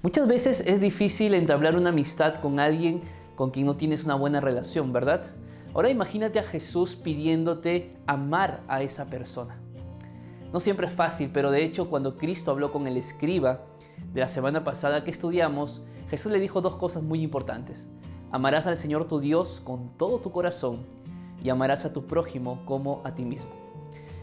Muchas veces es difícil entablar una amistad con alguien con quien no tienes una buena relación, ¿verdad? Ahora imagínate a Jesús pidiéndote amar a esa persona. No siempre es fácil, pero de hecho cuando Cristo habló con el escriba de la semana pasada que estudiamos, Jesús le dijo dos cosas muy importantes. Amarás al Señor tu Dios con todo tu corazón y amarás a tu prójimo como a ti mismo.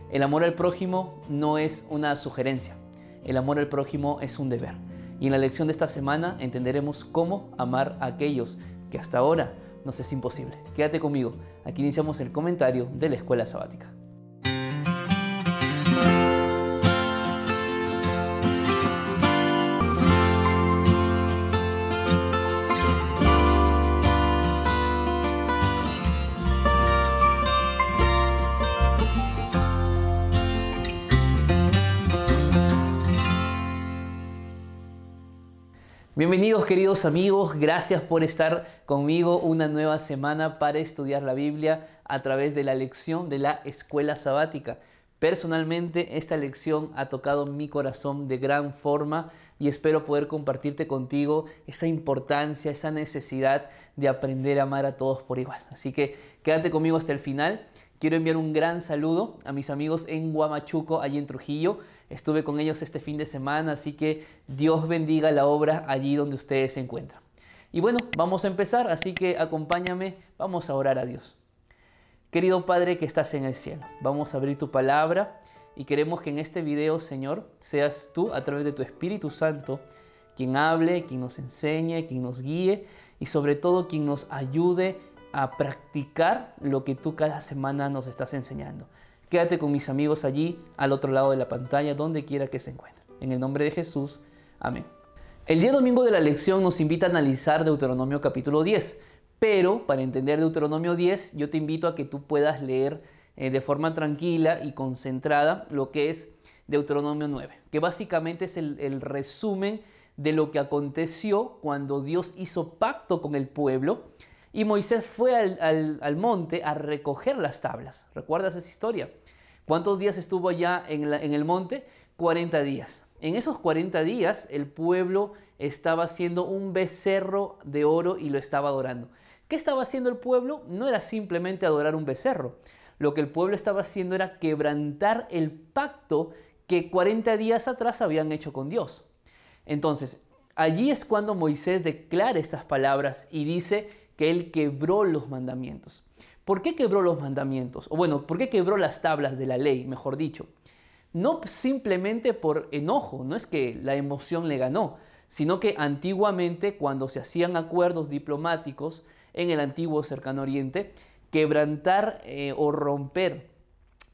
El amor al prójimo no es una sugerencia, el amor al prójimo es un deber. Y en la lección de esta semana entenderemos cómo amar a aquellos que hasta ahora nos es imposible. Quédate conmigo, aquí iniciamos el comentario de la escuela sabática. Bienvenidos queridos amigos, gracias por estar conmigo una nueva semana para estudiar la Biblia a través de la lección de la escuela sabática. Personalmente esta lección ha tocado mi corazón de gran forma y espero poder compartirte contigo esa importancia, esa necesidad de aprender a amar a todos por igual. Así que quédate conmigo hasta el final. Quiero enviar un gran saludo a mis amigos en Guamachuco, allí en Trujillo. Estuve con ellos este fin de semana, así que Dios bendiga la obra allí donde ustedes se encuentran. Y bueno, vamos a empezar, así que acompáñame, vamos a orar a Dios. Querido Padre que estás en el cielo, vamos a abrir tu palabra y queremos que en este video, Señor, seas tú a través de tu Espíritu Santo quien hable, quien nos enseñe, quien nos guíe y sobre todo quien nos ayude a practicar lo que tú cada semana nos estás enseñando. Quédate con mis amigos allí, al otro lado de la pantalla, donde quiera que se encuentren. En el nombre de Jesús, amén. El día domingo de la lección nos invita a analizar Deuteronomio capítulo 10, pero para entender Deuteronomio 10 yo te invito a que tú puedas leer eh, de forma tranquila y concentrada lo que es Deuteronomio 9, que básicamente es el, resumen de lo que aconteció cuando Dios hizo pacto con el pueblo y Moisés fue al, monte a recoger las tablas. ¿Recuerdas esa historia? ¿Cuántos días estuvo allá en, en el monte? 40 días. En esos 40 días el pueblo estaba haciendo un becerro de oro y lo estaba adorando. ¿Qué estaba haciendo el pueblo? No era simplemente adorar un becerro. Lo que el pueblo estaba haciendo era quebrantar el pacto que 40 días atrás habían hecho con Dios. Entonces, allí es cuando Moisés declara esas palabras y dice, que él quebró los mandamientos. ¿Por qué quebró los mandamientos? O bueno, ¿por qué quebró las tablas de la ley, mejor dicho? No simplemente por enojo, no es que la emoción le ganó, sino que antiguamente cuando se hacían acuerdos diplomáticos en el antiguo cercano oriente, quebrantar eh, o romper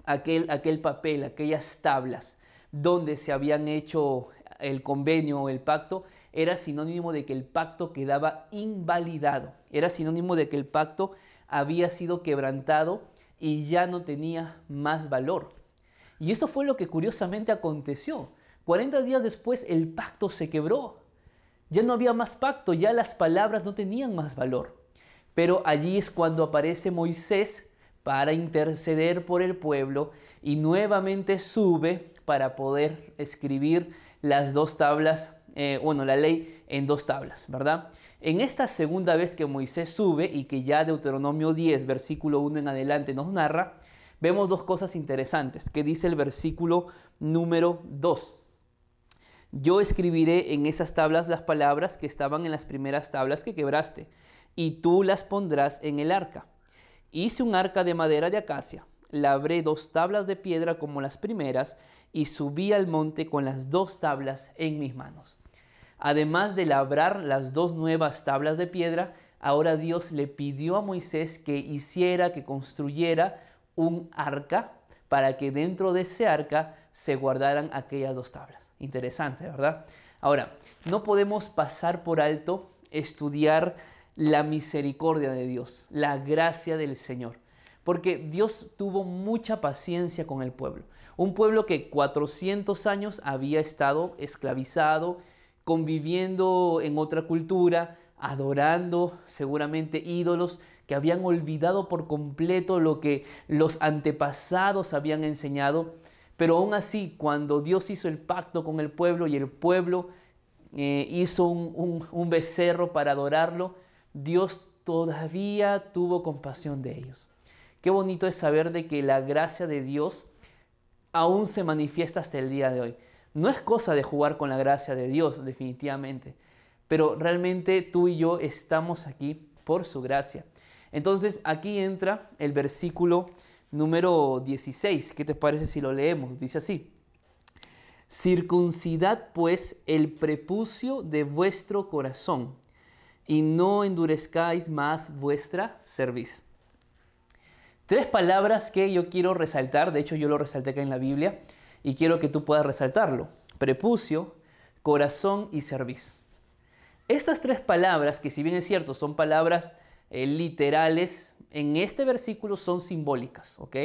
aquel, aquel papel, aquellas tablas donde se habían hecho el convenio o el pacto, era sinónimo de que el pacto quedaba invalidado, era sinónimo de que el pacto había sido quebrantado y ya no tenía más valor. Y eso fue lo que curiosamente aconteció. 40 días después el pacto se quebró. Ya no había más pacto, ya las palabras no tenían más valor. Pero allí es cuando aparece Moisés para interceder por el pueblo y nuevamente sube para poder escribir las dos tablas eh, bueno, la ley en dos tablas, ¿verdad? En esta segunda vez que Moisés sube y que ya Deuteronomio 10, versículo 1 en adelante nos narra, vemos dos cosas interesantes que dice el versículo número 2. Yo escribiré en esas tablas las palabras que estaban en las primeras tablas que quebraste, y tú las pondrás en el arca. Hice un arca de madera de acacia, labré dos tablas de piedra como las primeras, y subí al monte con las dos tablas en mis manos. Además de labrar las dos nuevas tablas de piedra, ahora Dios le pidió a Moisés que hiciera, que construyera un arca para que dentro de ese arca se guardaran aquellas dos tablas. Interesante, ¿verdad? Ahora, no podemos pasar por alto estudiar la misericordia de Dios, la gracia del Señor, porque Dios tuvo mucha paciencia con el pueblo. Un pueblo que 400 años había estado esclavizado, conviviendo en otra cultura, adorando seguramente ídolos que habían olvidado por completo lo que los antepasados habían enseñado. Pero aún así, cuando Dios hizo el pacto con el pueblo y el pueblo eh, hizo un, becerro para adorarlo, Dios todavía tuvo compasión de ellos. Qué bonito es saber de que la gracia de Dios aún se manifiesta hasta el día de hoy. No es cosa de jugar con la gracia de Dios, definitivamente, pero realmente tú y yo estamos aquí por su gracia. Entonces aquí entra el versículo número 16. ¿Qué te parece si lo leemos? Dice así. Circuncidad pues el prepucio de vuestro corazón y no endurezcáis más vuestra cerviz. Tres palabras que yo quiero resaltar, de hecho yo lo resalté acá en la Biblia y quiero que tú puedas resaltarlo. Prepucio, corazón y cerviz. Estas tres palabras, que si bien es cierto, son palabras eh, literales, en este versículo son simbólicas, ¿ok?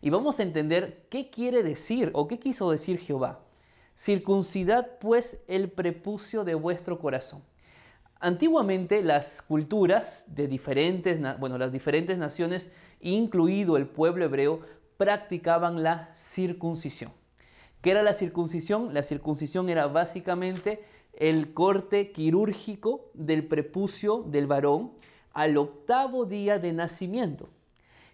Y vamos a entender qué quiere decir o qué quiso decir Jehová. Circuncidad pues el prepucio de vuestro corazón. Antiguamente las culturas de diferentes, bueno, las diferentes naciones, incluido el pueblo hebreo, practicaban la circuncisión. ¿Qué era la circuncisión? La circuncisión era básicamente el corte quirúrgico del prepucio del varón al octavo día de nacimiento.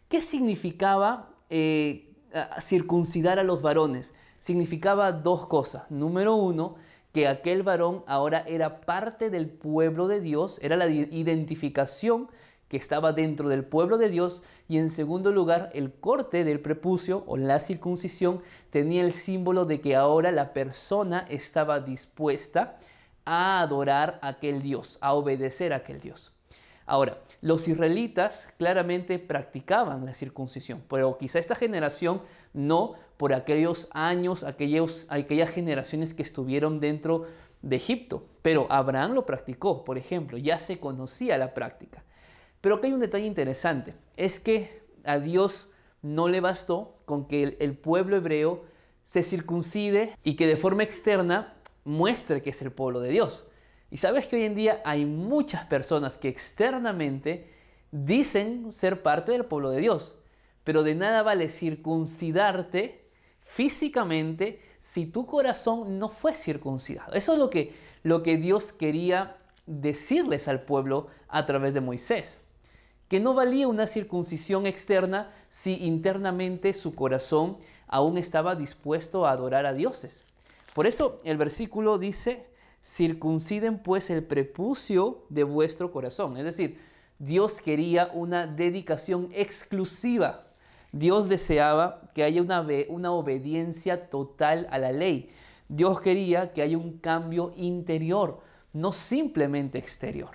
¿Qué significaba eh, circuncidar a los varones? significaba dos cosas. Número uno, que aquel varón ahora era parte del pueblo de Dios, era la identificación que estaba dentro del pueblo de Dios y en segundo lugar el corte del prepucio o la circuncisión tenía el símbolo de que ahora la persona estaba dispuesta a adorar a aquel Dios, a obedecer a aquel Dios. Ahora, los israelitas claramente practicaban la circuncisión, pero quizá esta generación no por aquellos años, aquellas generaciones que estuvieron dentro de Egipto. Pero Abraham lo practicó, por ejemplo, ya se conocía la práctica. Pero aquí hay un detalle interesante, es que a Dios no le bastó con que el, pueblo hebreo se circuncide y que de forma externa muestre que es el pueblo de Dios. Y sabes que hoy en día hay muchas personas que externamente dicen ser parte del pueblo de Dios, pero de nada vale circuncidarte físicamente si tu corazón no fue circuncidado. Eso es lo que, lo que Dios quería decirles al pueblo a través de Moisés. Que no valía una circuncisión externa si internamente su corazón aún estaba dispuesto a adorar a dioses. Por eso el versículo dice, circunciden pues el prepucio de vuestro corazón. Es decir, Dios quería una dedicación exclusiva Dios deseaba que haya una, una obediencia total a la ley. Dios quería que haya un cambio interior, no simplemente exterior.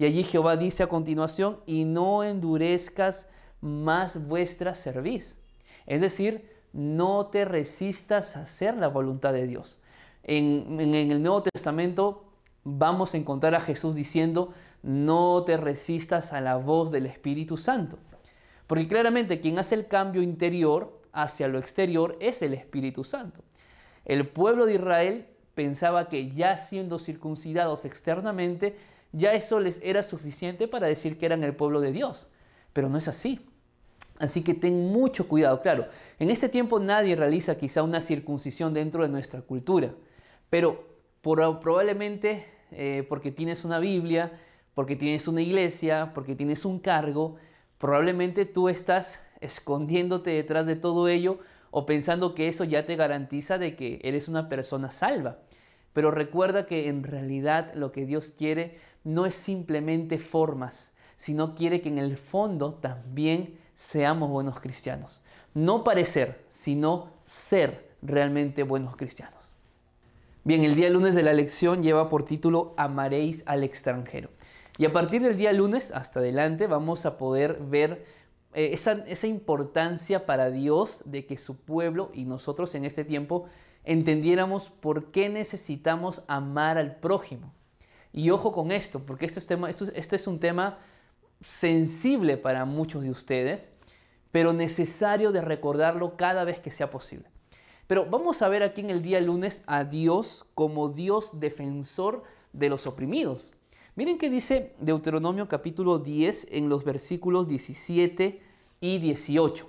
Y allí Jehová dice a continuación, y no endurezcas más vuestra cerviz. Es decir, no te resistas a hacer la voluntad de Dios. En, en, el Nuevo Testamento vamos a encontrar a Jesús diciendo, no te resistas a la voz del Espíritu Santo. Porque claramente quien hace el cambio interior hacia lo exterior es el Espíritu Santo. El pueblo de Israel pensaba que ya siendo circuncidados externamente, ya eso les era suficiente para decir que eran el pueblo de Dios. Pero no es así. Así que ten mucho cuidado. Claro, en este tiempo nadie realiza quizá una circuncisión dentro de nuestra cultura, pero probablemente eh, porque tienes una Biblia, porque tienes una iglesia, porque tienes un cargo, Probablemente tú estás escondiéndote detrás de todo ello o pensando que eso ya te garantiza de que eres una persona salva. Pero recuerda que en realidad lo que Dios quiere no es simplemente formas, sino quiere que en el fondo también seamos buenos cristianos. No parecer, sino ser realmente buenos cristianos. Bien, el día lunes de la lección lleva por título Amaréis al extranjero. Y a partir del día lunes hasta adelante vamos a poder ver eh, esa, esa importancia para Dios de que su pueblo y nosotros en este tiempo entendiéramos por qué necesitamos amar al prójimo. Y ojo con esto, porque este es, este es un tema sensible para muchos de ustedes, pero necesario de recordarlo cada vez que sea posible. Pero vamos a ver aquí en el día lunes a Dios como Dios defensor de los oprimidos. Miren qué dice Deuteronomio capítulo 10 en los versículos 17 y 18.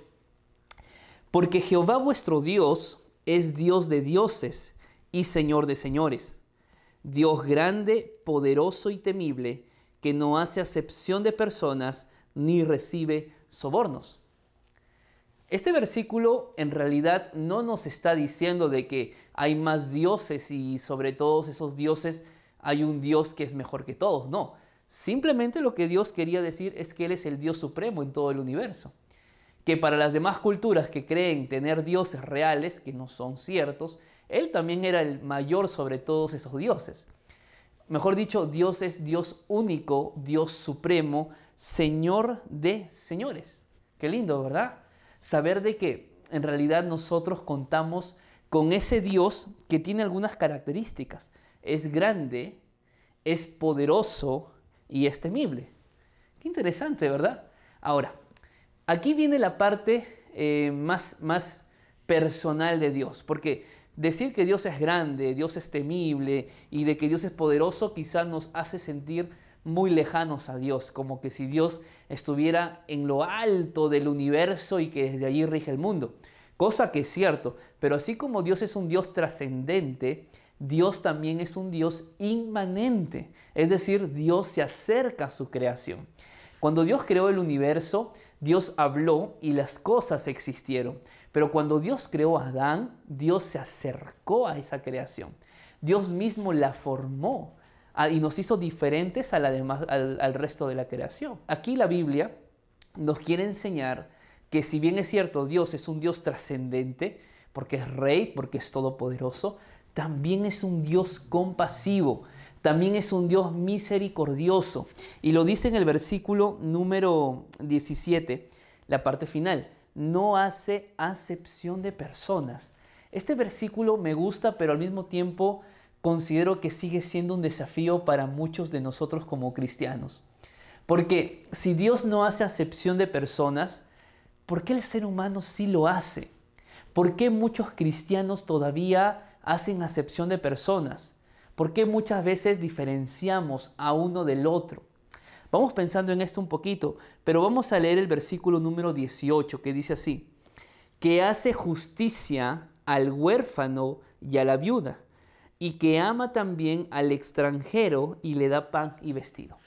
Porque Jehová vuestro Dios es Dios de dioses y Señor de señores, Dios grande, poderoso y temible, que no hace acepción de personas ni recibe sobornos. Este versículo en realidad no nos está diciendo de que hay más dioses y sobre todos esos dioses hay un Dios que es mejor que todos, no. Simplemente lo que Dios quería decir es que Él es el Dios supremo en todo el universo. Que para las demás culturas que creen tener dioses reales, que no son ciertos, Él también era el mayor sobre todos esos dioses. Mejor dicho, Dios es Dios único, Dios supremo, Señor de señores. Qué lindo, ¿verdad? Saber de que en realidad nosotros contamos con ese Dios que tiene algunas características. Es grande, es poderoso y es temible. Qué interesante, ¿verdad? Ahora, aquí viene la parte eh, más, más personal de Dios, porque decir que Dios es grande, Dios es temible y de que Dios es poderoso quizás nos hace sentir muy lejanos a Dios, como que si Dios estuviera en lo alto del universo y que desde allí rige el mundo. Cosa que es cierto, pero así como Dios es un Dios trascendente, Dios también es un Dios inmanente, es decir, Dios se acerca a su creación. Cuando Dios creó el universo, Dios habló y las cosas existieron. Pero cuando Dios creó a Adán, Dios se acercó a esa creación. Dios mismo la formó y nos hizo diferentes al, al resto de la creación. Aquí la Biblia nos quiere enseñar que si bien es cierto, Dios es un Dios trascendente, porque es rey, porque es todopoderoso, también es un Dios compasivo, también es un Dios misericordioso. Y lo dice en el versículo número 17, la parte final, no hace acepción de personas. Este versículo me gusta, pero al mismo tiempo considero que sigue siendo un desafío para muchos de nosotros como cristianos. Porque si Dios no hace acepción de personas, ¿por qué el ser humano sí lo hace? ¿Por qué muchos cristianos todavía hacen acepción de personas? ¿Por qué muchas veces diferenciamos a uno del otro? Vamos pensando en esto un poquito, pero vamos a leer el versículo número 18 que dice así, que hace justicia al huérfano y a la viuda y que ama también al extranjero y le da pan y vestido.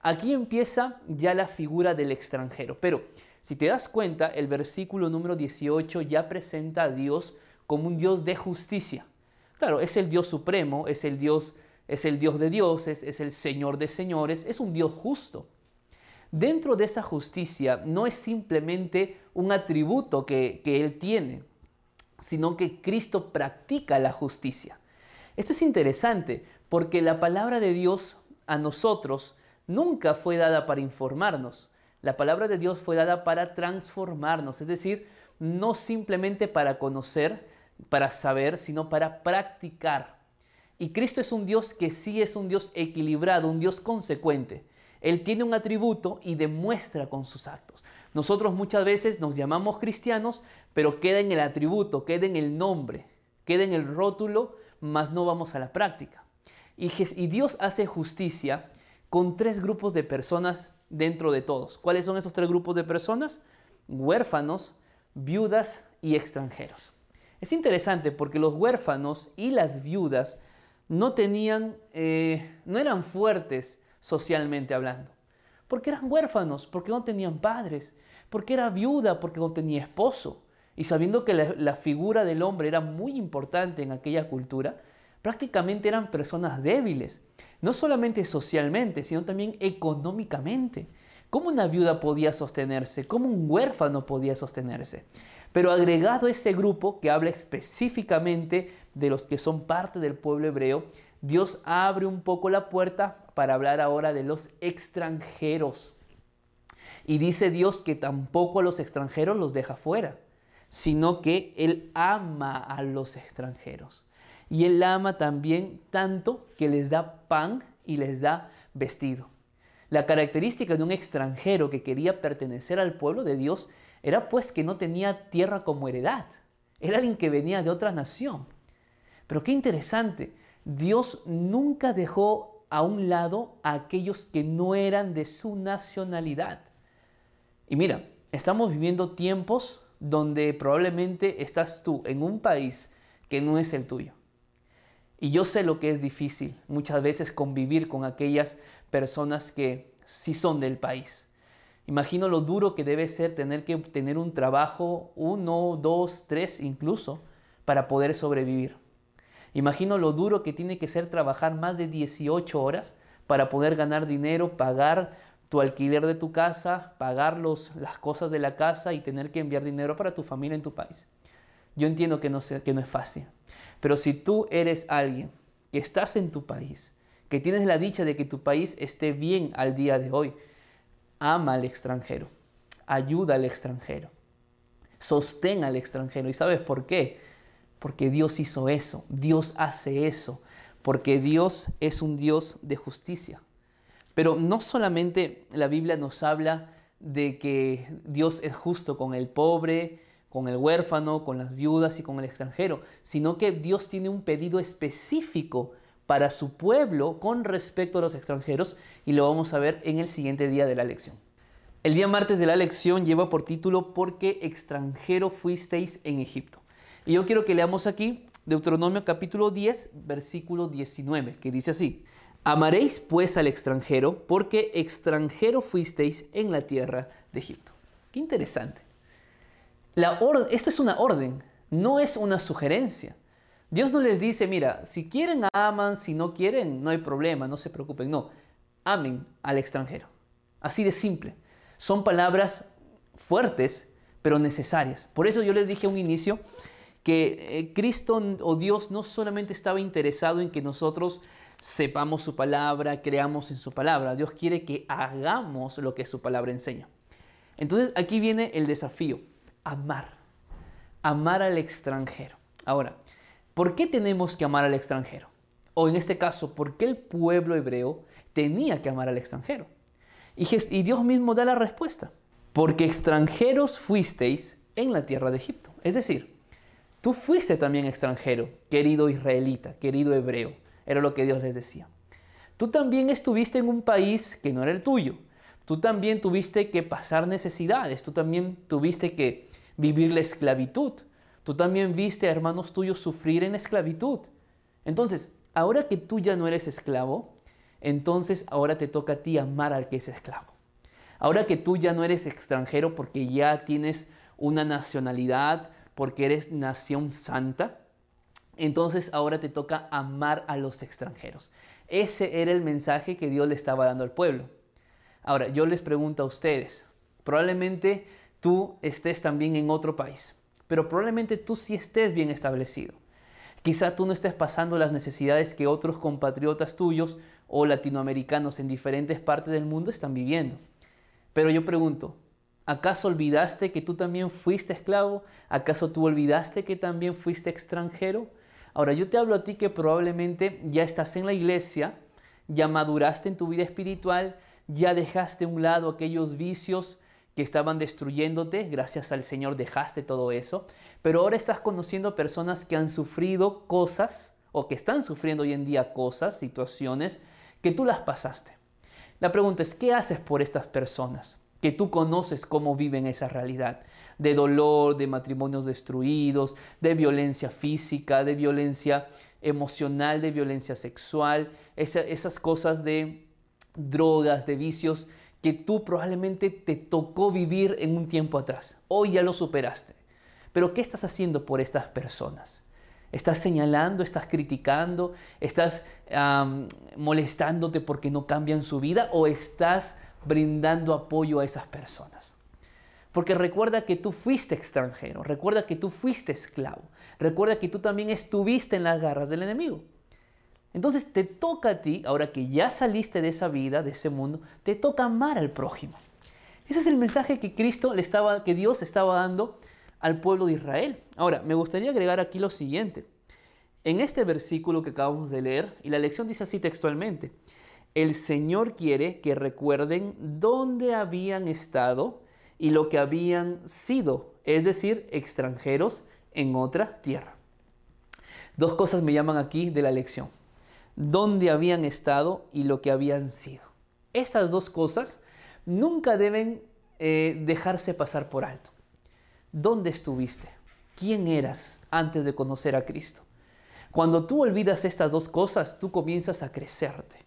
Aquí empieza ya la figura del extranjero, pero si te das cuenta, el versículo número 18 ya presenta a Dios como un Dios de justicia. Claro, es el Dios supremo, es el Dios, es el Dios de dioses, es el Señor de señores, es un Dios justo. Dentro de esa justicia no es simplemente un atributo que, que Él tiene, sino que Cristo practica la justicia. Esto es interesante porque la palabra de Dios a nosotros nunca fue dada para informarnos. La palabra de Dios fue dada para transformarnos, es decir, no simplemente para conocer, para saber, sino para practicar. Y Cristo es un Dios que sí es un Dios equilibrado, un Dios consecuente. Él tiene un atributo y demuestra con sus actos. Nosotros muchas veces nos llamamos cristianos, pero queda en el atributo, queda en el nombre, queda en el rótulo, mas no vamos a la práctica. Y, Dios hace justicia con tres grupos de personas dentro de todos. ¿Cuáles son esos tres grupos de personas? Huérfanos, viudas y extranjeros. Es interesante porque los huérfanos y las viudas no tenían, eh, no eran fuertes socialmente hablando. Porque eran huérfanos, porque no tenían padres, porque era viuda, porque no tenía esposo. Y sabiendo que la, figura del hombre era muy importante en aquella cultura, prácticamente eran personas débiles, no solamente socialmente, sino también económicamente. ¿Cómo una viuda podía sostenerse? ¿Cómo un huérfano podía sostenerse? Pero agregado a ese grupo que habla específicamente de los que son parte del pueblo hebreo, Dios abre un poco la puerta para hablar ahora de los extranjeros. Y dice Dios que tampoco a los extranjeros los deja fuera sino que Él ama a los extranjeros. Y Él ama también tanto que les da pan y les da vestido. La característica de un extranjero que quería pertenecer al pueblo de Dios era pues que no tenía tierra como heredad. Era alguien que venía de otra nación. Pero qué interesante, Dios nunca dejó a un lado a aquellos que no eran de su nacionalidad. Y mira, estamos viviendo tiempos donde probablemente estás tú en un país que no es el tuyo. Y yo sé lo que es difícil muchas veces convivir con aquellas personas que sí son del país. Imagino lo duro que debe ser tener que tener un trabajo, uno, dos, tres incluso, para poder sobrevivir. Imagino lo duro que tiene que ser trabajar más de 18 horas para poder ganar dinero, pagar tu alquiler de tu casa, pagar las cosas de la casa y tener que enviar dinero para tu familia en tu país. Yo entiendo que no, que no es fácil, pero si tú eres alguien que estás en tu país, que tienes la dicha de que tu país esté bien al día de hoy, ama al extranjero, ayuda al extranjero, sostén al extranjero. ¿Y sabes por qué? Porque Dios hizo eso, Dios hace eso, porque Dios es un Dios de justicia. Pero no solamente la Biblia nos habla de que Dios es justo con el pobre, con el huérfano, con las viudas y con el extranjero, sino que Dios tiene un pedido específico para su pueblo con respecto a los extranjeros y lo vamos a ver en el siguiente día de la lección. El día martes de la lección lleva por título ¿Por qué extranjero fuisteis en Egipto? Y yo quiero que leamos aquí Deuteronomio capítulo 10, versículo 19, que dice así, Amaréis pues al extranjero porque extranjero fuisteis en la tierra de Egipto. Qué interesante. Esto es una orden, no es una sugerencia. Dios no les dice, mira, si quieren aman, si no quieren, no hay problema, no se preocupen. No, amen al extranjero. Así de simple. Son palabras fuertes, pero necesarias. Por eso yo les dije a un inicio que eh, Cristo o Dios no solamente estaba interesado en que nosotros sepamos su palabra, creamos en su palabra. Dios quiere que hagamos lo que su palabra enseña. Entonces aquí viene el desafío, amar. Amar al extranjero. Ahora, ¿Por qué tenemos que amar al extranjero? O en este caso, ¿por qué el pueblo hebreo tenía que amar al extranjero? Y, Dios mismo da la respuesta. Porque extranjeros fuisteis en la tierra de Egipto. Es decir, tú fuiste también extranjero, querido israelita, querido hebreo. Era lo que Dios les decía. Tú también estuviste en un país que no era el tuyo. Tú también tuviste que pasar necesidades. Tú también tuviste que vivir la esclavitud. Tú también viste a hermanos tuyos sufrir en esclavitud. Entonces, ahora que tú ya no eres esclavo, entonces ahora te toca a ti amar al que es esclavo. Ahora que tú ya no eres extranjero porque ya tienes una nacionalidad, porque eres nación santa, entonces ahora te toca amar a los extranjeros. Ese era el mensaje que Dios le estaba dando al pueblo. Ahora, yo les pregunto a ustedes, probablemente tú estés también en otro país pero probablemente tú sí estés bien establecido. Quizá tú no estés pasando las necesidades que otros compatriotas tuyos o latinoamericanos en diferentes partes del mundo están viviendo. Pero yo pregunto, ¿acaso olvidaste que tú también fuiste esclavo? ¿Acaso tú olvidaste que también fuiste extranjero? Ahora yo te hablo a ti que probablemente ya estás en la iglesia, ya maduraste en tu vida espiritual, ya dejaste a un lado aquellos vicios, que estaban destruyéndote, gracias al Señor dejaste todo eso, pero ahora estás conociendo personas que han sufrido cosas o que están sufriendo hoy en día cosas, situaciones que tú las pasaste. La pregunta es, ¿qué haces por estas personas? Que tú conoces cómo viven esa realidad de dolor, de matrimonios destruidos, de violencia física, de violencia emocional, de violencia sexual, esas cosas de drogas, de vicios que tú probablemente te tocó vivir en un tiempo atrás. Hoy ya lo superaste. Pero ¿qué estás haciendo por estas personas? ¿Estás señalando, estás criticando, estás molestándote porque no cambian su vida o estás brindando apoyo a esas personas? Porque recuerda que tú fuiste extranjero, recuerda que tú fuiste esclavo, recuerda que tú también estuviste en las garras del enemigo. Entonces te toca a ti, ahora que ya saliste de esa vida, de ese mundo, te toca amar al prójimo. Ese es el mensaje que Cristo le estaba, que Dios estaba dando al pueblo de Israel. Ahora, me gustaría agregar aquí lo siguiente. En este versículo que acabamos de leer, y la lección dice así textualmente, el Señor quiere que recuerden dónde habían estado y lo que habían sido, es decir, extranjeros en otra tierra. Dos cosas me llaman aquí de la lección dónde habían estado y lo que habían sido. Estas dos cosas nunca deben eh, dejarse pasar por alto. ¿Dónde estuviste? ¿Quién eras antes de conocer a Cristo? Cuando tú olvidas estas dos cosas, tú comienzas a crecerte,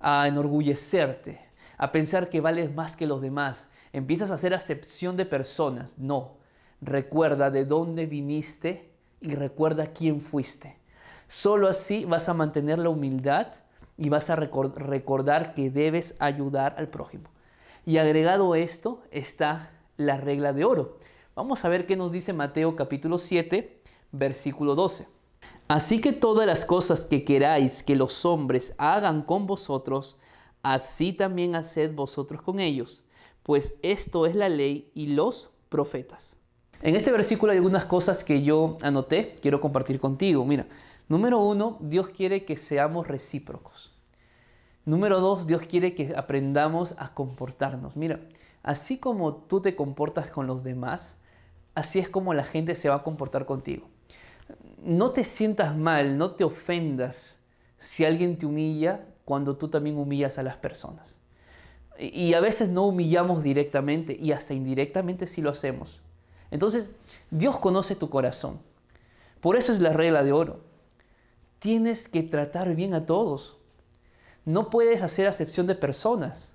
a enorgullecerte, a pensar que vales más que los demás. Empiezas a hacer acepción de personas. No, recuerda de dónde viniste y recuerda quién fuiste. Solo así vas a mantener la humildad y vas a recordar que debes ayudar al prójimo. Y agregado esto está la regla de oro. Vamos a ver qué nos dice Mateo capítulo 7, versículo 12. Así que todas las cosas que queráis que los hombres hagan con vosotros, así también haced vosotros con ellos, pues esto es la ley y los profetas. En este versículo hay algunas cosas que yo anoté, quiero compartir contigo. Mira, número uno, Dios quiere que seamos recíprocos. Número dos, Dios quiere que aprendamos a comportarnos. Mira, así como tú te comportas con los demás, así es como la gente se va a comportar contigo. No te sientas mal, no te ofendas si alguien te humilla cuando tú también humillas a las personas. Y a veces no humillamos directamente y hasta indirectamente sí lo hacemos. Entonces, Dios conoce tu corazón. Por eso es la regla de oro. Tienes que tratar bien a todos. No puedes hacer acepción de personas.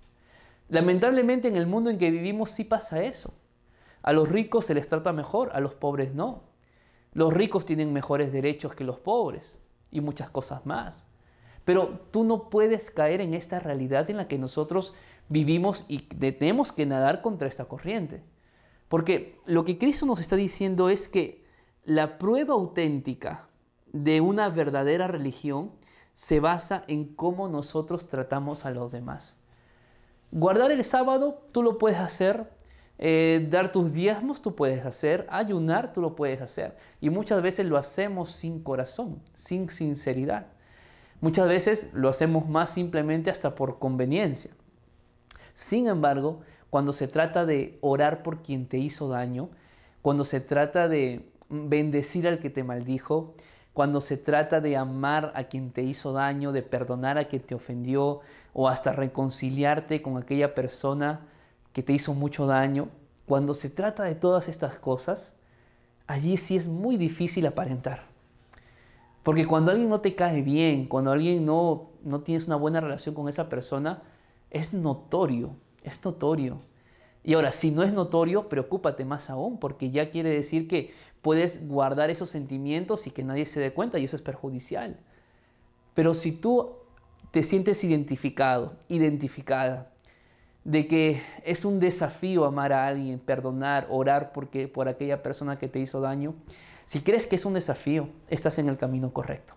Lamentablemente en el mundo en que vivimos sí pasa eso. A los ricos se les trata mejor, a los pobres no. Los ricos tienen mejores derechos que los pobres y muchas cosas más. Pero tú no puedes caer en esta realidad en la que nosotros vivimos y tenemos que nadar contra esta corriente. Porque lo que Cristo nos está diciendo es que la prueba auténtica de una verdadera religión se basa en cómo nosotros tratamos a los demás. Guardar el sábado, tú lo puedes hacer. Eh, dar tus diezmos, tú puedes hacer. Ayunar, tú lo puedes hacer. Y muchas veces lo hacemos sin corazón, sin sinceridad. Muchas veces lo hacemos más simplemente hasta por conveniencia. Sin embargo, cuando se trata de orar por quien te hizo daño, cuando se trata de bendecir al que te maldijo, cuando se trata de amar a quien te hizo daño, de perdonar a quien te ofendió o hasta reconciliarte con aquella persona que te hizo mucho daño, cuando se trata de todas estas cosas, allí sí es muy difícil aparentar. Porque cuando alguien no te cae bien, cuando alguien no, no tienes una buena relación con esa persona, es notorio, es notorio. Y ahora, si no es notorio, preocúpate más aún, porque ya quiere decir que puedes guardar esos sentimientos y que nadie se dé cuenta y eso es perjudicial. Pero si tú te sientes identificado, identificada, de que es un desafío amar a alguien, perdonar, orar porque, por aquella persona que te hizo daño, si crees que es un desafío, estás en el camino correcto.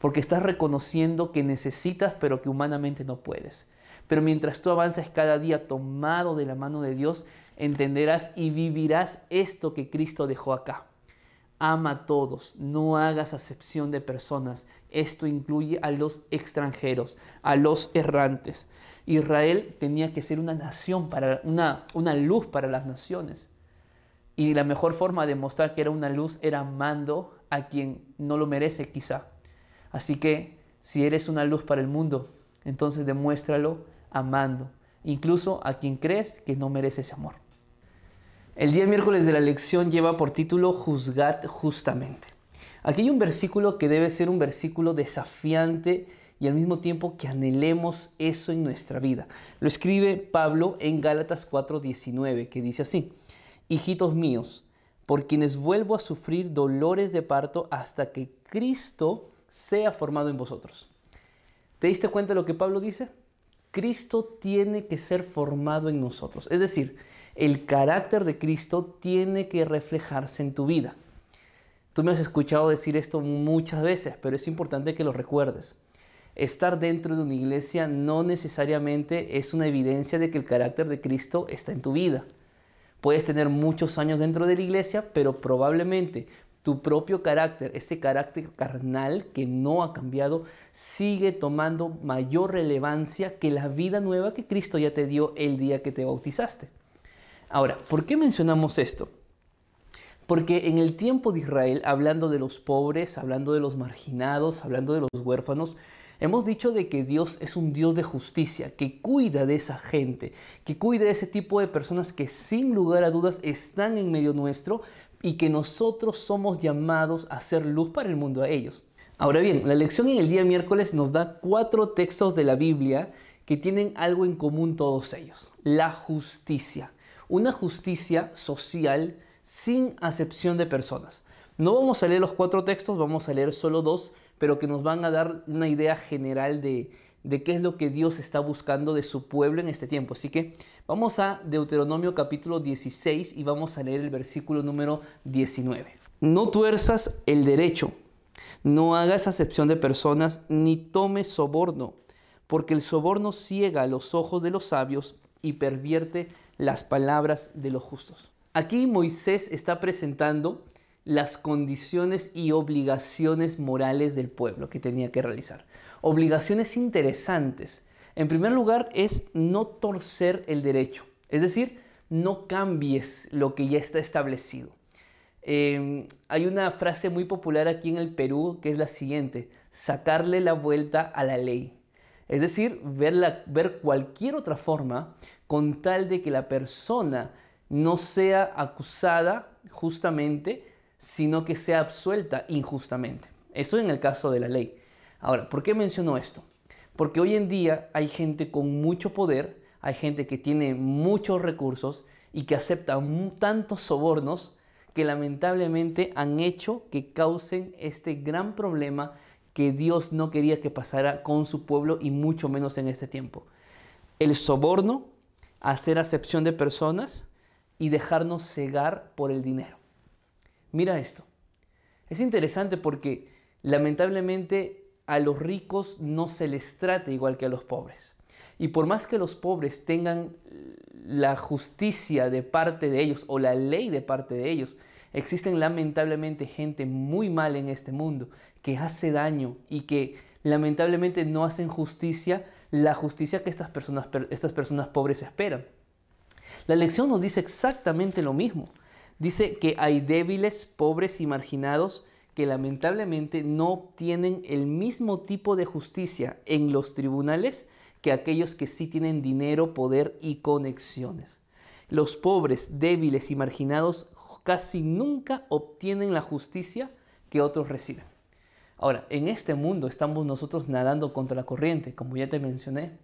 Porque estás reconociendo que necesitas, pero que humanamente no puedes. Pero mientras tú avanzas cada día tomado de la mano de Dios, entenderás y vivirás esto que Cristo dejó acá. Ama a todos, no hagas acepción de personas. Esto incluye a los extranjeros, a los errantes. Israel tenía que ser una nación, para, una, una luz para las naciones. Y la mejor forma de mostrar que era una luz era amando a quien no lo merece quizá. Así que si eres una luz para el mundo, entonces demuéstralo amando, incluso a quien crees que no merece ese amor. El día miércoles de la lección lleva por título Juzgad justamente. Aquí hay un versículo que debe ser un versículo desafiante y al mismo tiempo que anhelemos eso en nuestra vida. Lo escribe Pablo en Gálatas 4:19, que dice así hijitos míos, por quienes vuelvo a sufrir dolores de parto hasta que Cristo sea formado en vosotros. ¿Te diste cuenta de lo que Pablo dice? Cristo tiene que ser formado en nosotros. Es decir, el carácter de Cristo tiene que reflejarse en tu vida. Tú me has escuchado decir esto muchas veces, pero es importante que lo recuerdes. Estar dentro de una iglesia no necesariamente es una evidencia de que el carácter de Cristo está en tu vida. Puedes tener muchos años dentro de la iglesia, pero probablemente tu propio carácter, ese carácter carnal que no ha cambiado, sigue tomando mayor relevancia que la vida nueva que Cristo ya te dio el día que te bautizaste. Ahora, ¿por qué mencionamos esto? Porque en el tiempo de Israel, hablando de los pobres, hablando de los marginados, hablando de los huérfanos, Hemos dicho de que Dios es un Dios de justicia, que cuida de esa gente, que cuida de ese tipo de personas que sin lugar a dudas están en medio nuestro y que nosotros somos llamados a hacer luz para el mundo a ellos. Ahora bien, la lección en el día miércoles nos da cuatro textos de la Biblia que tienen algo en común todos ellos. La justicia. Una justicia social sin acepción de personas. No vamos a leer los cuatro textos, vamos a leer solo dos, pero que nos van a dar una idea general de, de qué es lo que Dios está buscando de su pueblo en este tiempo. Así que vamos a Deuteronomio capítulo 16 y vamos a leer el versículo número 19. No tuerzas el derecho no hagas acepción de personas ni tomes soborno, porque el soborno ciega los ojos de los sabios y pervierte las palabras de los justos. Aquí Moisés está presentando las condiciones y obligaciones morales del pueblo que tenía que realizar. Obligaciones interesantes. En primer lugar es no torcer el derecho, es decir, no cambies lo que ya está establecido. Em, hay una frase muy popular aquí en el Perú que es la siguiente, sacarle la vuelta a la ley. Es decir, ver, ver cualquier otra forma con tal de que la persona no sea acusada justamente, sino que sea absuelta injustamente. Eso en el caso de la ley. Ahora, ¿por qué menciono esto? Porque hoy en día hay gente con mucho poder, hay gente que tiene muchos recursos y que acepta tantos sobornos que lamentablemente han hecho que causen este gran problema que Dios no quería que pasara con su pueblo y mucho menos en este tiempo. El soborno, hacer acepción de personas y dejarnos cegar por el dinero. Mira esto. Es interesante porque lamentablemente a los ricos no se les trata igual que a los pobres. Y por más que los pobres tengan la justicia de parte de ellos o la ley de parte de ellos, existen lamentablemente gente muy mal en este mundo que hace daño y que lamentablemente no hacen justicia, la justicia que estas personas, estas personas pobres esperan. La lección nos dice exactamente lo mismo. Dice que hay débiles, pobres y marginados que lamentablemente no obtienen el mismo tipo de justicia en los tribunales que aquellos que sí tienen dinero, poder y conexiones. Los pobres, débiles y marginados casi nunca obtienen la justicia que otros reciben. Ahora, en este mundo estamos nosotros nadando contra la corriente, como ya te mencioné,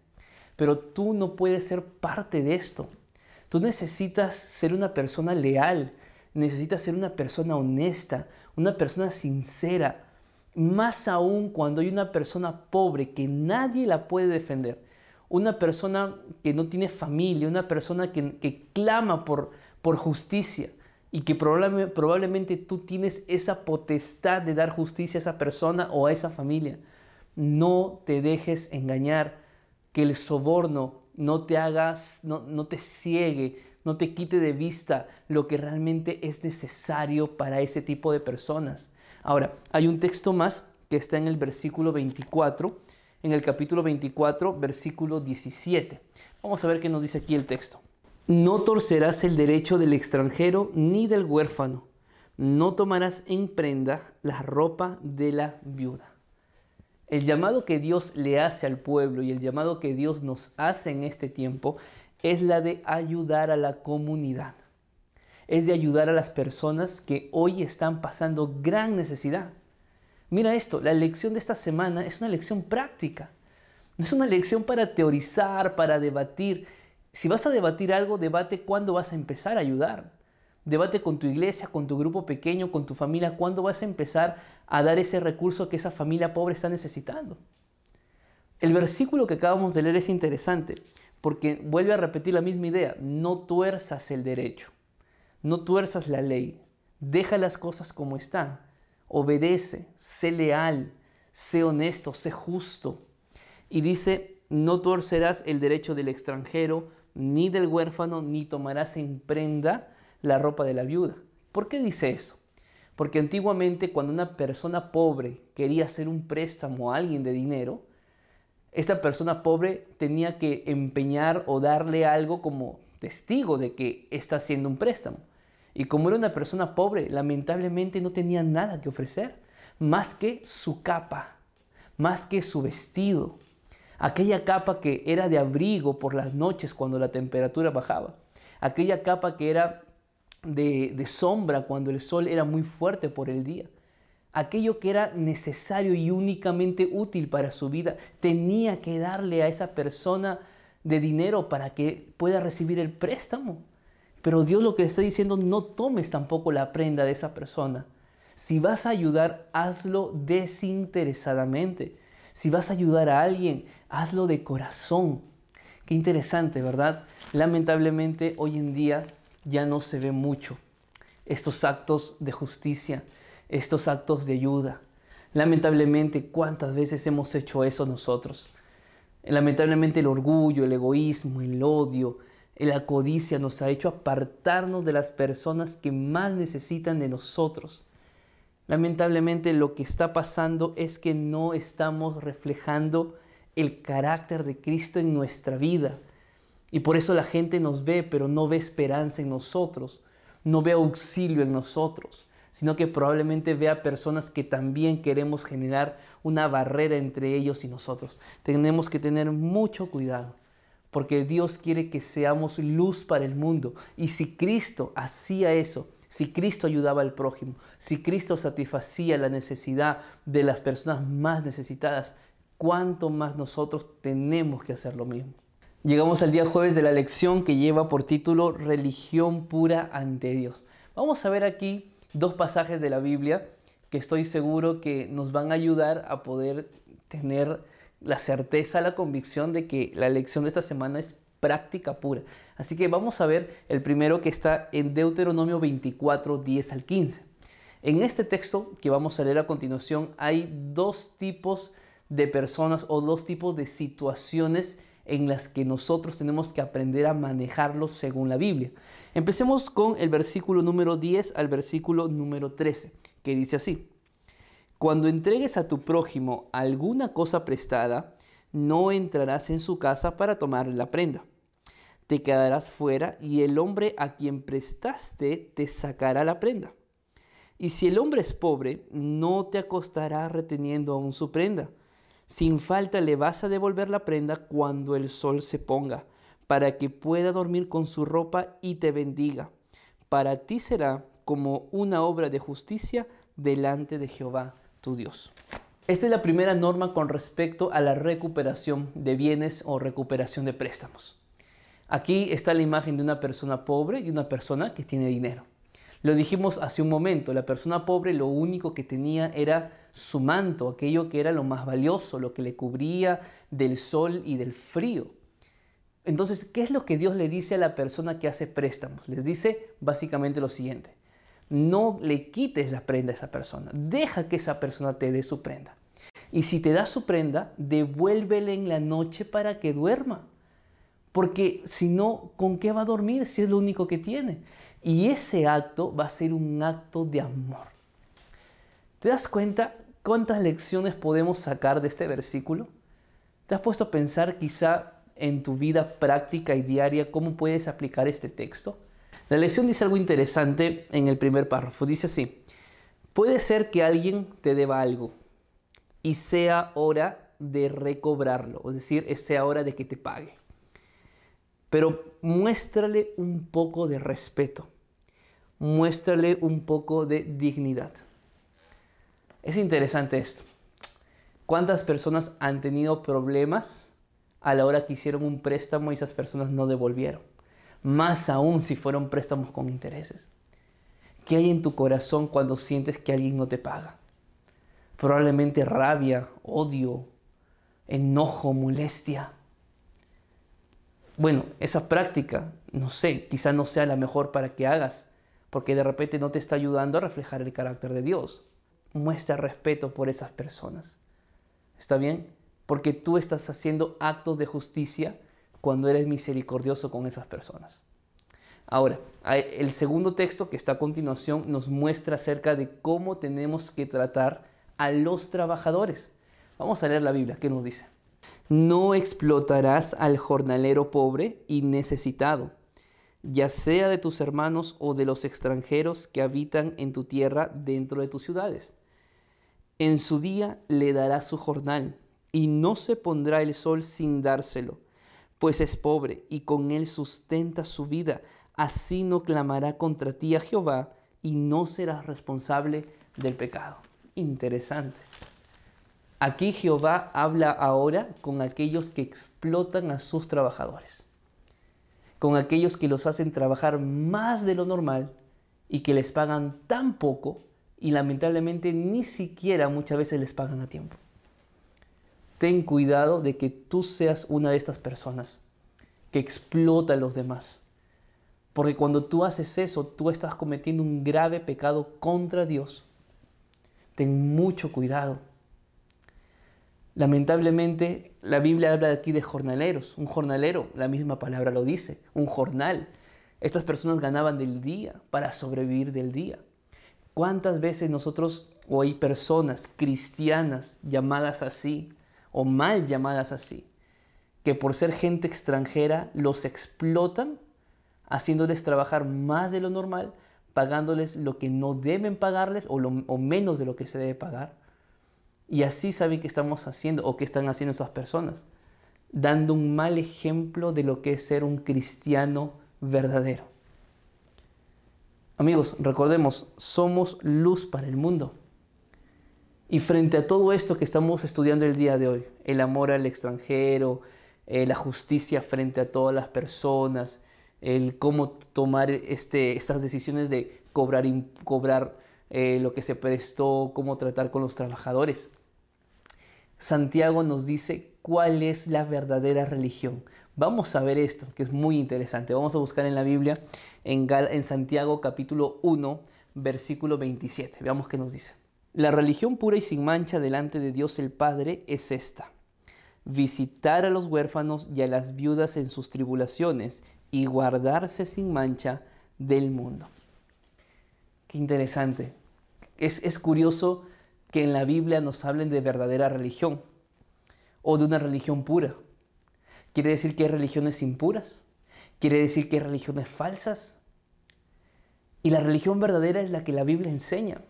pero tú no puedes ser parte de esto. Tú necesitas ser una persona leal, necesitas ser una persona honesta, una persona sincera, más aún cuando hay una persona pobre que nadie la puede defender, una persona que no tiene familia, una persona que, clama por, por justicia y que probablemente tú tienes esa potestad de dar justicia a esa persona o a esa familia. No te dejes engañar, que el soborno no te hagas, no, no te ciegue, no te quite de vista lo que realmente es necesario para ese tipo de personas. Ahora, hay un texto más que está en el versículo 24 en el capítulo 24, versículo 17. Vamos a ver qué nos dice aquí el texto. No torcerás el derecho del extranjero ni del huérfano. No tomarás en prenda la ropa de la viuda. El llamado que Dios le hace al pueblo y el llamado que Dios nos hace en este tiempo es la de ayudar a la comunidad. Es de ayudar a las personas que hoy están pasando gran necesidad. Mira esto, la lección de esta semana es una lección práctica. No es una lección para teorizar, para debatir. Si vas a debatir algo, debate cuándo vas a empezar a ayudar. Debate con tu iglesia, con tu grupo pequeño, con tu familia, cuándo vas a empezar a dar ese recurso que esa familia pobre está necesitando. El versículo que acabamos de leer es interesante porque vuelve a repetir la misma idea. No tuerzas el derecho, no tuerzas la ley, deja las cosas como están obedece, sé leal, sé honesto, sé justo. Y dice, no torcerás el derecho del extranjero, ni del huérfano, ni tomarás en prenda la ropa de la viuda. ¿Por qué dice eso? Porque antiguamente cuando una persona pobre quería hacer un préstamo a alguien de dinero, esta persona pobre tenía que empeñar o darle algo como testigo de que está haciendo un préstamo. Y como era una persona pobre, lamentablemente no tenía nada que ofrecer, más que su capa, más que su vestido, aquella capa que era de abrigo por las noches cuando la temperatura bajaba, aquella capa que era de, sombra cuando el sol era muy fuerte por el día, aquello que era necesario y únicamente útil para su vida, tenía que darle a esa persona de dinero para que pueda recibir el préstamo. Pero Dios lo que está diciendo, no tomes tampoco la prenda de esa persona. Si vas a ayudar, hazlo desinteresadamente. Si vas a ayudar a alguien, hazlo de corazón. Qué interesante, ¿verdad? Lamentablemente hoy en día ya no se ve mucho estos actos de justicia, estos actos de ayuda. Lamentablemente, ¿cuántas veces hemos hecho eso nosotros? Lamentablemente el orgullo, el egoísmo, el odio, la codicia nos ha hecho apartarnos de las personas que más necesitan de nosotros. Lamentablemente lo que está pasando es que no estamos reflejando el carácter de Cristo en nuestra vida. Y por eso la gente nos ve, pero no ve esperanza en nosotros, no ve auxilio en nosotros sino que probablemente vea personas que también queremos generar una barrera entre ellos y nosotros. Tenemos que tener mucho cuidado, porque Dios quiere que seamos luz para el mundo. Y si Cristo hacía eso, si Cristo ayudaba al prójimo, si Cristo satisfacía la necesidad de las personas más necesitadas, ¿cuánto más nosotros tenemos que hacer lo mismo? Llegamos al día jueves de la lección que lleva por título Religión pura ante Dios. Vamos a ver aquí dos pasajes de la Biblia que estoy seguro que nos van a ayudar a poder tener la certeza, la convicción de que la lección de esta semana es práctica pura. Así que vamos a ver el primero que está en Deuteronomio 24, 10 al 15. En este texto que vamos a leer a continuación hay dos tipos de personas o dos tipos de situaciones en las que nosotros tenemos que aprender a manejarlos según la Biblia. Empecemos con el versículo número 10 al versículo número 13, que dice así. Cuando entregues a tu prójimo alguna cosa prestada, no entrarás en su casa para tomar la prenda. Te quedarás fuera y el hombre a quien prestaste te sacará la prenda. Y si el hombre es pobre, no te acostará reteniendo aún su prenda sin falta le vas a devolver la prenda cuando el sol se ponga, para que pueda dormir con su ropa y te bendiga. Para ti será como una obra de justicia delante de Jehová tu Dios. Esta es la primera norma con respecto a la recuperación de bienes o recuperación de préstamos. Aquí está la imagen de una persona pobre y una persona que tiene dinero. Lo dijimos hace un momento, la persona pobre lo único que tenía era su manto, aquello que era lo más valioso, lo que le cubría del sol y del frío. Entonces, ¿qué es lo que Dios le dice a la persona que hace préstamos? Les dice básicamente lo siguiente, no le quites la prenda a esa persona, deja que esa persona te dé su prenda. Y si te da su prenda, devuélvele en la noche para que duerma. Porque si no, ¿con qué va a dormir si es lo único que tiene? Y ese acto va a ser un acto de amor. ¿Te das cuenta cuántas lecciones podemos sacar de este versículo? ¿Te has puesto a pensar quizá en tu vida práctica y diaria cómo puedes aplicar este texto? La lección dice algo interesante en el primer párrafo. Dice así, puede ser que alguien te deba algo y sea hora de recobrarlo, es decir, sea hora de que te pague. Pero muéstrale un poco de respeto muéstrale un poco de dignidad. Es interesante esto. ¿Cuántas personas han tenido problemas a la hora que hicieron un préstamo y esas personas no devolvieron? Más aún si fueron préstamos con intereses. ¿Qué hay en tu corazón cuando sientes que alguien no te paga? Probablemente rabia, odio, enojo, molestia. Bueno, esa práctica, no sé, quizá no sea la mejor para que hagas, porque de repente no te está ayudando a reflejar el carácter de Dios. Muestra respeto por esas personas. ¿Está bien? Porque tú estás haciendo actos de justicia cuando eres misericordioso con esas personas. Ahora, el segundo texto que está a continuación nos muestra acerca de cómo tenemos que tratar a los trabajadores. Vamos a leer la Biblia. ¿Qué nos dice? No explotarás al jornalero pobre y necesitado ya sea de tus hermanos o de los extranjeros que habitan en tu tierra dentro de tus ciudades. En su día le dará su jornal, y no se pondrá el sol sin dárselo, pues es pobre y con él sustenta su vida. Así no clamará contra ti a Jehová, y no serás responsable del pecado. interesante. Aquí Jehová habla ahora con aquellos que explotan a sus trabajadores, con aquellos que los hacen trabajar más de lo normal y que les pagan tan poco y lamentablemente ni siquiera muchas veces les pagan a tiempo. Ten cuidado de que tú seas una de estas personas que explota a los demás. Porque cuando tú haces eso, tú estás cometiendo un grave pecado contra Dios. Ten mucho cuidado. Lamentablemente, la Biblia habla aquí de jornaleros. Un jornalero, la misma palabra lo dice, un jornal. Estas personas ganaban del día para sobrevivir del día. ¿Cuántas veces nosotros o hay personas cristianas llamadas así o mal llamadas así, que por ser gente extranjera los explotan, haciéndoles trabajar más de lo normal, pagándoles lo que no deben pagarles o, o menos de lo que se debe pagar? Y así saben que estamos haciendo o que están haciendo esas personas, dando un mal ejemplo de lo que es ser un cristiano verdadero. Amigos, recordemos, somos luz para el mundo. Y frente a todo esto que estamos estudiando el día de hoy, el amor al extranjero, eh, la justicia frente a todas las personas, el cómo tomar este, estas decisiones de cobrar, cobrar eh, lo que se prestó, cómo tratar con los trabajadores. Santiago nos dice cuál es la verdadera religión. Vamos a ver esto, que es muy interesante. Vamos a buscar en la Biblia, en, en Santiago capítulo 1, versículo 27. Veamos qué nos dice. La religión pura y sin mancha delante de Dios el Padre es esta. Visitar a los huérfanos y a las viudas en sus tribulaciones y guardarse sin mancha del mundo. Qué interesante. Es, es curioso que en la Biblia nos hablen de verdadera religión o de una religión pura. ¿Quiere decir que hay religiones impuras? ¿Quiere decir que hay religiones falsas? Y la religión verdadera es la que la Biblia enseña.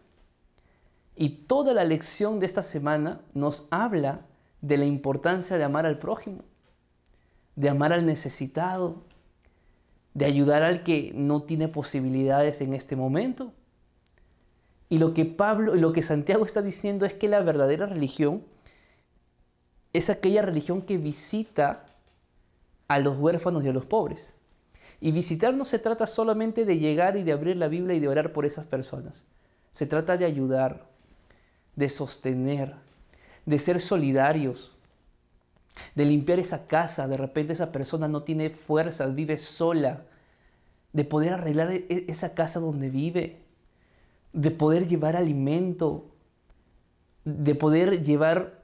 Y toda la lección de esta semana nos habla de la importancia de amar al prójimo, de amar al necesitado, de ayudar al que no tiene posibilidades en este momento. Y lo que Pablo, lo que Santiago está diciendo es que la verdadera religión es aquella religión que visita a los huérfanos y a los pobres. Y visitar no se trata solamente de llegar y de abrir la Biblia y de orar por esas personas. Se trata de ayudar, de sostener, de ser solidarios, de limpiar esa casa. De repente esa persona no tiene fuerzas, vive sola. De poder arreglar e-, esa casa donde vive. De poder llevar alimento. De poder llevar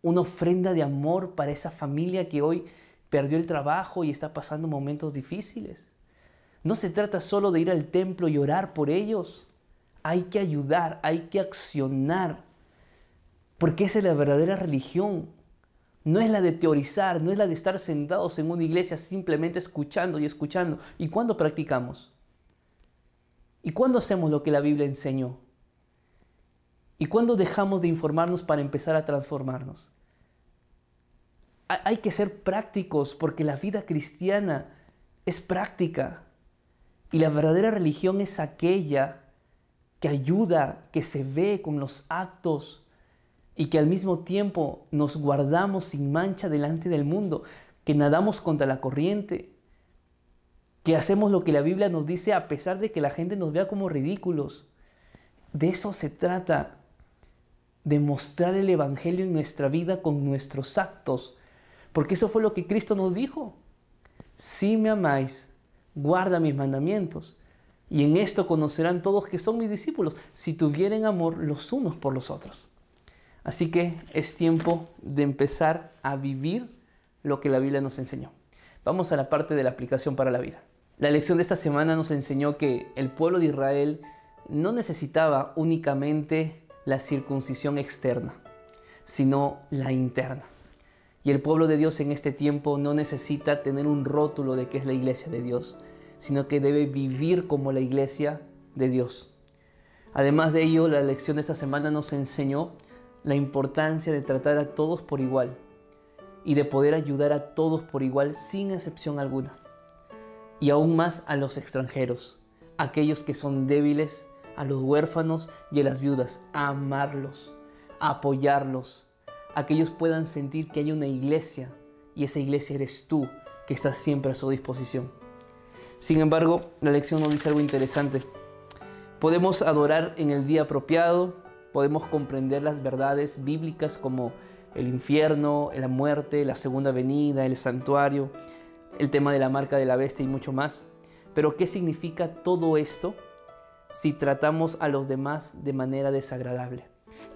una ofrenda de amor para esa familia que hoy perdió el trabajo y está pasando momentos difíciles. No se trata solo de ir al templo y orar por ellos. Hay que ayudar, hay que accionar. Porque esa es la verdadera religión. No es la de teorizar, no es la de estar sentados en una iglesia simplemente escuchando y escuchando. ¿Y cuándo practicamos? ¿Y cuándo hacemos lo que la Biblia enseñó? ¿Y cuándo dejamos de informarnos para empezar a transformarnos? hay que ser prácticos porque la vida cristiana es práctica. Y la verdadera religión es aquella que ayuda, que se ve con los actos y que al mismo tiempo nos guardamos sin mancha delante del mundo, que nadamos contra la corriente, que hacemos lo que la Biblia nos dice a pesar de que la gente nos vea como ridículos. De eso se trata, de mostrar el Evangelio en nuestra vida con nuestros actos, porque eso fue lo que Cristo nos dijo. Si me amáis, guarda mis mandamientos. Y en esto conocerán todos que son mis discípulos, si tuvieren amor los unos por los otros. Así que es tiempo de empezar a vivir lo que la Biblia nos enseñó. Vamos a la parte de la aplicación para la vida. La lección de esta semana nos enseñó que el pueblo de Israel no necesitaba únicamente la circuncisión externa, sino la interna. Y el pueblo de Dios en este tiempo no necesita tener un rótulo de que es la iglesia de Dios, sino que debe vivir como la iglesia de Dios. Además de ello, la lección de esta semana nos enseñó la importancia de tratar a todos por igual y de poder ayudar a todos por igual sin excepción alguna. Y aún más a los extranjeros, aquellos que son débiles, a los huérfanos y a las viudas, a amarlos, a apoyarlos, a que ellos puedan sentir que hay una iglesia y esa iglesia eres tú que estás siempre a su disposición. Sin embargo, la lección nos dice algo interesante. Podemos adorar en el día apropiado, podemos comprender las verdades bíblicas como el infierno, la muerte, la segunda venida, el santuario, el tema de la marca de la bestia y mucho más. Pero ¿qué significa todo esto si tratamos a los demás de manera desagradable?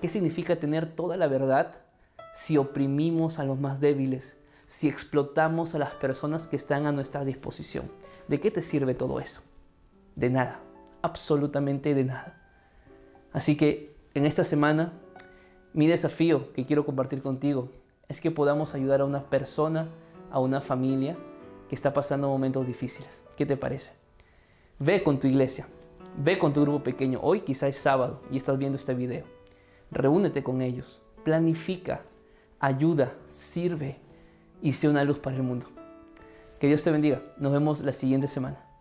¿Qué significa tener toda la verdad si oprimimos a los más débiles, si explotamos a las personas que están a nuestra disposición? ¿De qué te sirve todo eso? De nada, absolutamente de nada. Así que en esta semana, mi desafío que quiero compartir contigo es que podamos ayudar a una persona, a una familia está pasando momentos difíciles. ¿Qué te parece? Ve con tu iglesia, ve con tu grupo pequeño. Hoy quizá es sábado y estás viendo este video. Reúnete con ellos, planifica, ayuda, sirve y sé una luz para el mundo. Que Dios te bendiga. Nos vemos la siguiente semana.